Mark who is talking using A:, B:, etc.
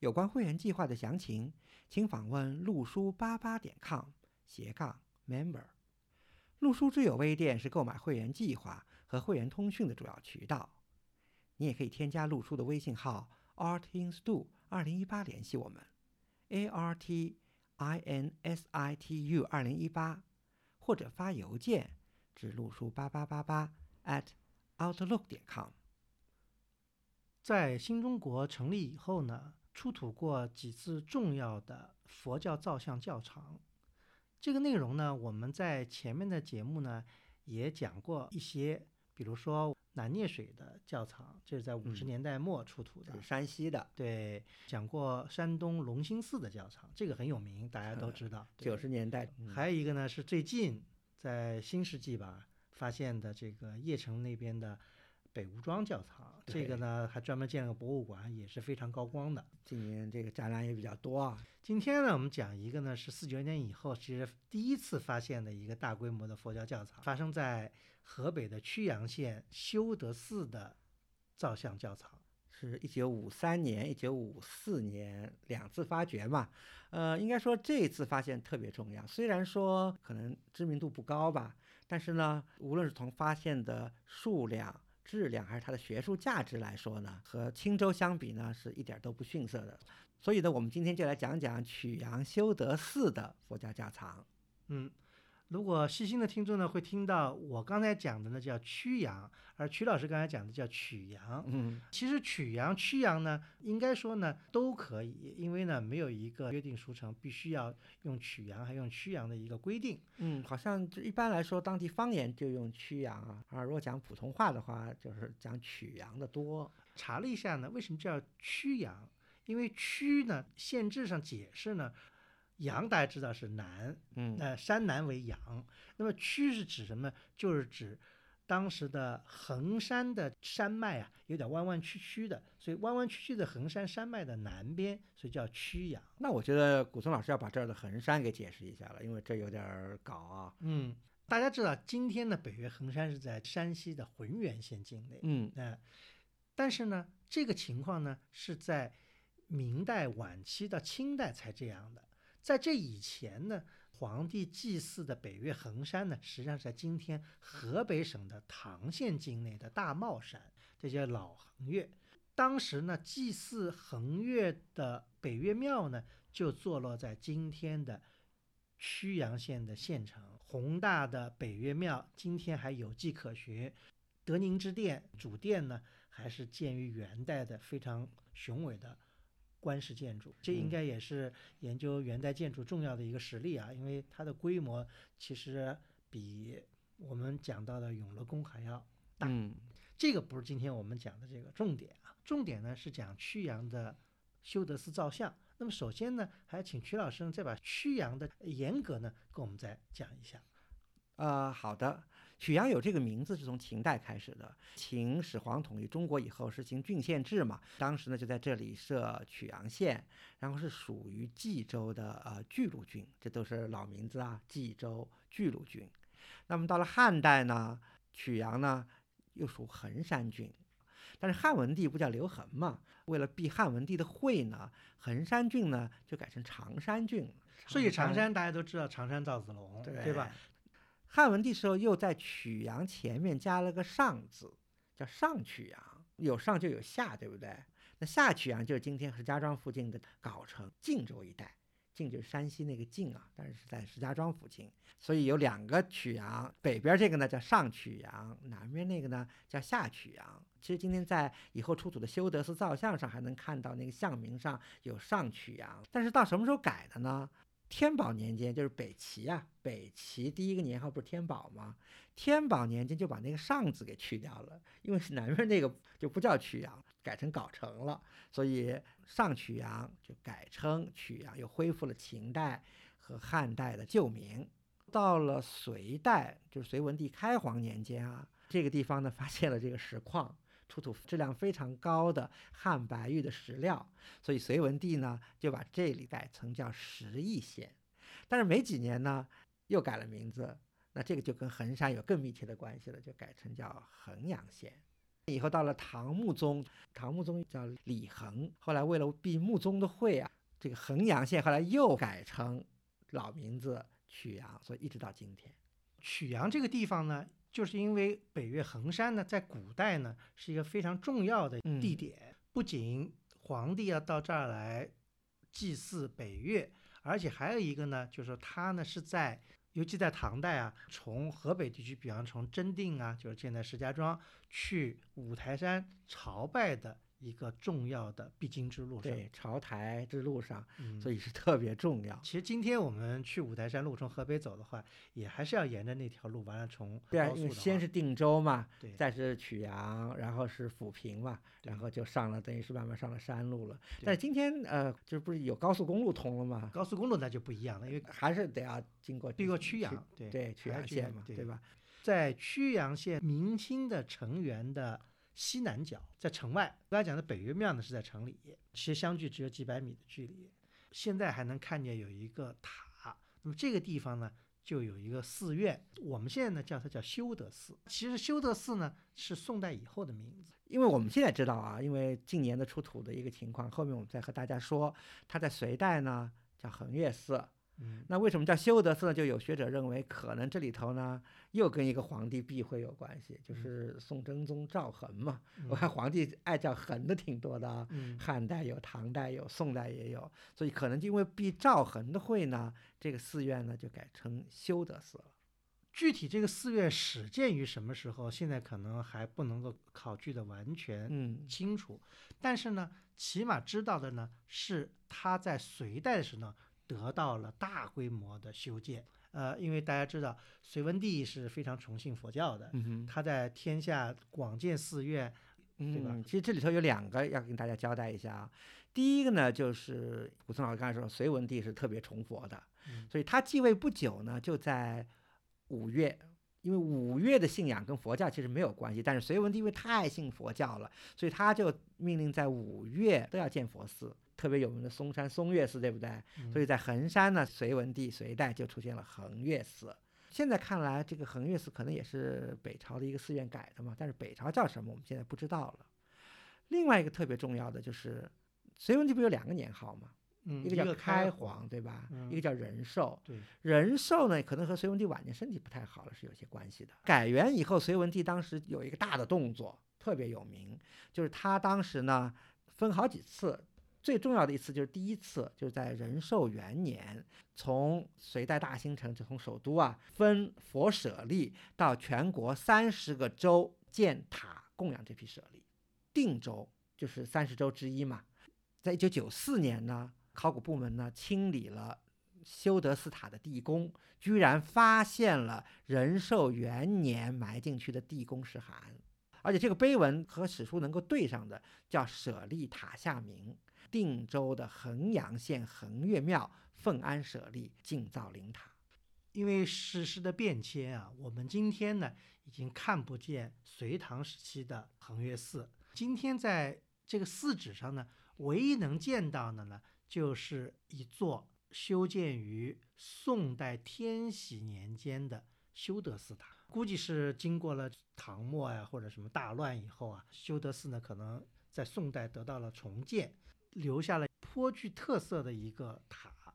A: 有关会员计划的详情，请访问路书八八点 com 斜杠 member。路书之友微店是购买会员计划和会员通讯的主要渠道。你也可以添加路书的微信号 artinstu 二零一八联系我们，a r t i n s i t u 二零一八，或者发邮件至路书八八八八 at outlook 点 com。
B: 在新中国成立以后呢？出土过几次重要的佛教造像教场，这个内容呢，我们在前面的节目呢也讲过一些，比如说南聂水的教场，这是在五十年代末出土的，
A: 山西的。
B: 对，讲过山东龙兴寺的教场，这个很有名，大家都知道。
A: 九十年代，
B: 还有一个呢是最近在新世纪吧发现的这个邺城那边的。北吴庄教堂，这个呢还专门建了个博物馆，也是非常高光的。
A: 今年这个展览也比较多啊。
B: 今天呢，我们讲一个呢是四九年以后，其实第一次发现的一个大规模的佛教教堂，发生在河北的曲阳县修德寺的造像教堂，
A: 是一九五三年、一九五四年两次发掘嘛。呃，应该说这一次发现特别重要，虽然说可能知名度不高吧，但是呢，无论是从发现的数量。质量还是它的学术价值来说呢，和青州相比呢，是一点都不逊色的。所以呢，我们今天就来讲讲曲阳修德寺的佛家家藏。
B: 嗯。如果细心的听众呢，会听到我刚才讲的呢叫曲阳，而曲老师刚才讲的叫曲阳。
A: 嗯，
B: 其实曲阳、曲阳呢，应该说呢都可以，因为呢没有一个约定俗成，必须要用曲阳还用曲阳的一个规定。
A: 嗯，好像就一般来说，当地方言就用曲阳啊，而如果讲普通话的话，就是讲曲阳的多。
B: 查了一下呢，为什么叫曲阳？因为曲呢，县志上解释呢。阳大家知道是南，
A: 嗯，
B: 呃，山南为阳。那么曲是指什么？就是指当时的衡山的山脉啊，有点弯弯曲曲的，所以弯弯曲曲的衡山山脉的南边，所以叫曲阳。
A: 那我觉得古松老师要把这儿的衡山给解释一下了，因为这有点搞啊。
B: 嗯，大家知道今天的北岳衡山是在山西的浑源县境内，
A: 嗯，
B: 呃，但是呢，这个情况呢是在明代晚期到清代才这样的。在这以前呢，皇帝祭祀的北岳恒山呢，实际上是在今天河北省的唐县境内的大帽山，这叫老恒岳。当时呢，祭祀衡岳的北岳庙呢，就坐落在今天的曲阳县的县城。宏大的北岳庙今天还有迹可循，德宁之殿主殿呢，还是建于元代的非常雄伟的。官式建筑，这应该也是研究元代建筑重要的一个实例啊，因为它的规模其实比我们讲到的永乐宫还要大。
A: 嗯，
B: 这个不是今天我们讲的这个重点啊，重点呢是讲曲阳的修德寺造像。那么首先呢，还要请曲老师再把曲阳的严格呢跟我们再讲一下。
A: 呃，好的。曲阳有这个名字是从秦代开始的，秦始皇统一中国以后实行郡县制嘛，当时呢就在这里设曲阳县，然后是属于冀州的呃巨鹿郡，这都是老名字啊，冀州巨鹿郡。那么到了汉代呢，曲阳呢又属衡山郡，但是汉文帝不叫刘恒嘛，为了避汉文帝的讳呢，衡山郡呢就改成常山郡，
B: 所以常山大家都知道常山赵子龙，
A: 对
B: 吧？
A: 汉文帝时候又在曲阳前面加了个上字，叫上曲阳，有上就有下，对不对？那下曲阳就是今天石家庄附近的藁城、晋州一带，晋就是山西那个晋啊，但是是在石家庄附近，所以有两个曲阳，北边这个呢叫上曲阳，南边那个呢叫下曲阳。其实今天在以后出土的修德寺造像上还能看到那个像名上有上曲阳，但是到什么时候改的呢？天宝年间，就是北齐啊，北齐第一个年号不是天宝吗？天宝年间就把那个上字给去掉了，因为是南边那个就不叫曲阳，改成藁城了，所以上曲阳就改称曲阳，又恢复了秦代和汉代的旧名。到了隋代，就是隋文帝开皇年间啊，这个地方呢发现了这个石矿，出土质量非常高的汉白玉的石料，所以隋文帝呢就把这里改成叫石邑县。但是没几年呢，又改了名字，那这个就跟衡山有更密切的关系了，就改成叫衡阳县。以后到了唐穆宗，唐穆宗叫李恒，后来为了避穆宗的讳啊，这个衡阳县后来又改成老名字曲阳，所以一直到今天。
B: 曲阳这个地方呢，就是因为北岳恒山呢，在古代呢是一个非常重要的地点，不仅皇帝要到这儿来祭祀北岳，而且还有一个呢，就是说它呢是在。尤其在唐代啊，从河北地区，比方从真定啊，就是现在石家庄，去五台山朝拜的。一个重要的必经之路，
A: 对朝台之路上，
B: 嗯，
A: 所以是特别重要。
B: 其实今天我们去五台山路从河北走的话，也还是要沿着那条路，完了从
A: 对啊，因为先是定州嘛，
B: 对，
A: 再是曲阳，然后是抚平嘛，然后就上了，等于是慢慢上了山路了。但是今天呃，就是不是有高速公路通了吗？
B: 高速公路那就不一样了，因为
A: 还是得要经过
B: 经过曲阳，
A: 对
B: 对，
A: 曲阳县嘛，对吧？
B: 在曲阳县明清的成员的。西南角在城外，刚才讲的北岳庙呢是在城里，其实相距只有几百米的距离。现在还能看见有一个塔，那么这个地方呢就有一个寺院，我们现在呢叫它叫修德寺。其实修德寺呢是宋代以后的名字，
A: 因为我们现在知道啊，因为近年的出土的一个情况，后面我们再和大家说，它在隋代呢叫恒岳寺。
B: 嗯，
A: 那为什么叫修德寺呢？就有学者认为，可能这里头呢又跟一个皇帝避讳有关系，就是宋真宗赵恒嘛。我看皇帝爱叫恒的挺多的啊，汉代有，唐代有，宋代也有，所以可能就因为避赵恒的讳呢，这个寺院呢就改成修德寺了。
B: 具体这个寺院始建于什么时候，现在可能还不能够考据的完全清楚，但是呢，起码知道的呢是他在隋代的时候呢。得到了大规模的修建，呃，因为大家知道隋文帝是非常崇信佛教的，他在天下广建寺院，对吧？
A: 其实这里头有两个要跟大家交代一下啊。第一个呢，就是古村老师刚才说，隋文帝是特别崇佛的，所以他继位不久呢，就在五月，因为五月的信仰跟佛教其实没有关系，但是隋文帝因为太信佛教了，所以他就命令在五月都要建佛寺。特别有名的嵩山嵩岳寺，对不对？所以在衡山呢，隋文帝隋代就出现了衡岳寺。现在看来，这个衡岳寺可能也是北朝的一个寺院改的嘛，但是北朝叫什么，我们现在不知道了。另外一个特别重要的就是，隋文帝不有两个年号吗？
B: 一
A: 个叫
B: 开
A: 皇，对吧？一个叫仁寿。
B: 对，
A: 仁寿呢，可能和隋文帝晚年身体不太好了是有些关系的。改元以后，隋文帝当时有一个大的动作，特别有名，就是他当时呢分好几次。最重要的一次就是第一次，就是在仁寿元年，从隋代大兴城，就从首都啊分佛舍利到全国三十个州建塔供养这批舍利。定州就是三十州之一嘛。在一九九四年呢，考古部门呢清理了修德寺塔的地宫，居然发现了仁寿元年埋进去的地宫石函，而且这个碑文和史书能够对上的，叫舍利塔下铭。定州的衡阳县衡岳庙奉安舍利敬造灵塔，
B: 因为史实的变迁啊，我们今天呢已经看不见隋唐时期的衡岳寺。今天在这个寺址上呢，唯一能见到的呢，就是一座修建于宋代天禧年间的修德寺塔。估计是经过了唐末呀或者什么大乱以后啊，修德寺呢可能在宋代得到了重建。留下了颇具特色的一个塔。